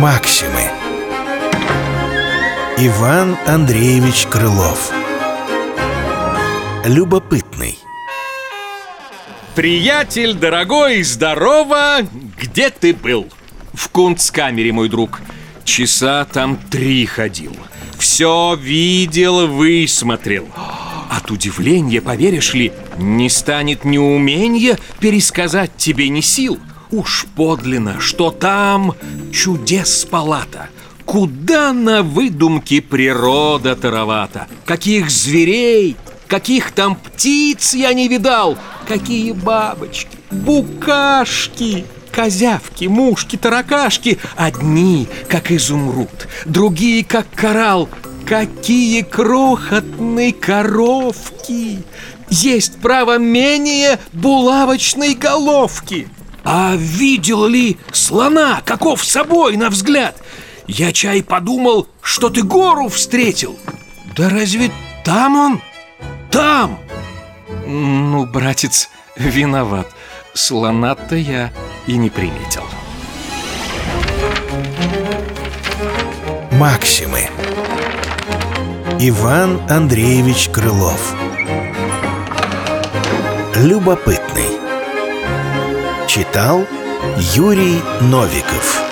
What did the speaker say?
Максимы. Иван Андреевич Крылов. Любопытный. Приятель дорогой, здорово! Где ты был? В кунсткамере, мой друг. Часа там три ходил. Все видел, высмотрел. От удивления, поверишь ли, не станет ни умения пересказать тебе ни сил Уж подлинно, что там чудес палата. Куда на выдумке природа таровата? Каких зверей, каких там птиц я не видал? Какие бабочки, букашки Козявки, мушки, таракашки? Одни, как изумруд, другие, как коралл. Какие крохотные коровки! Есть право менее булавочной головки А видел ли слона, каков собой на взгляд? Я чай подумал, что ты гору встретил Да разве там он? Там! Ну, братец, виноват Слона-то я и не приметил Максимы Иван Андреевич Крылов Любопытный Читал Юрий Новиков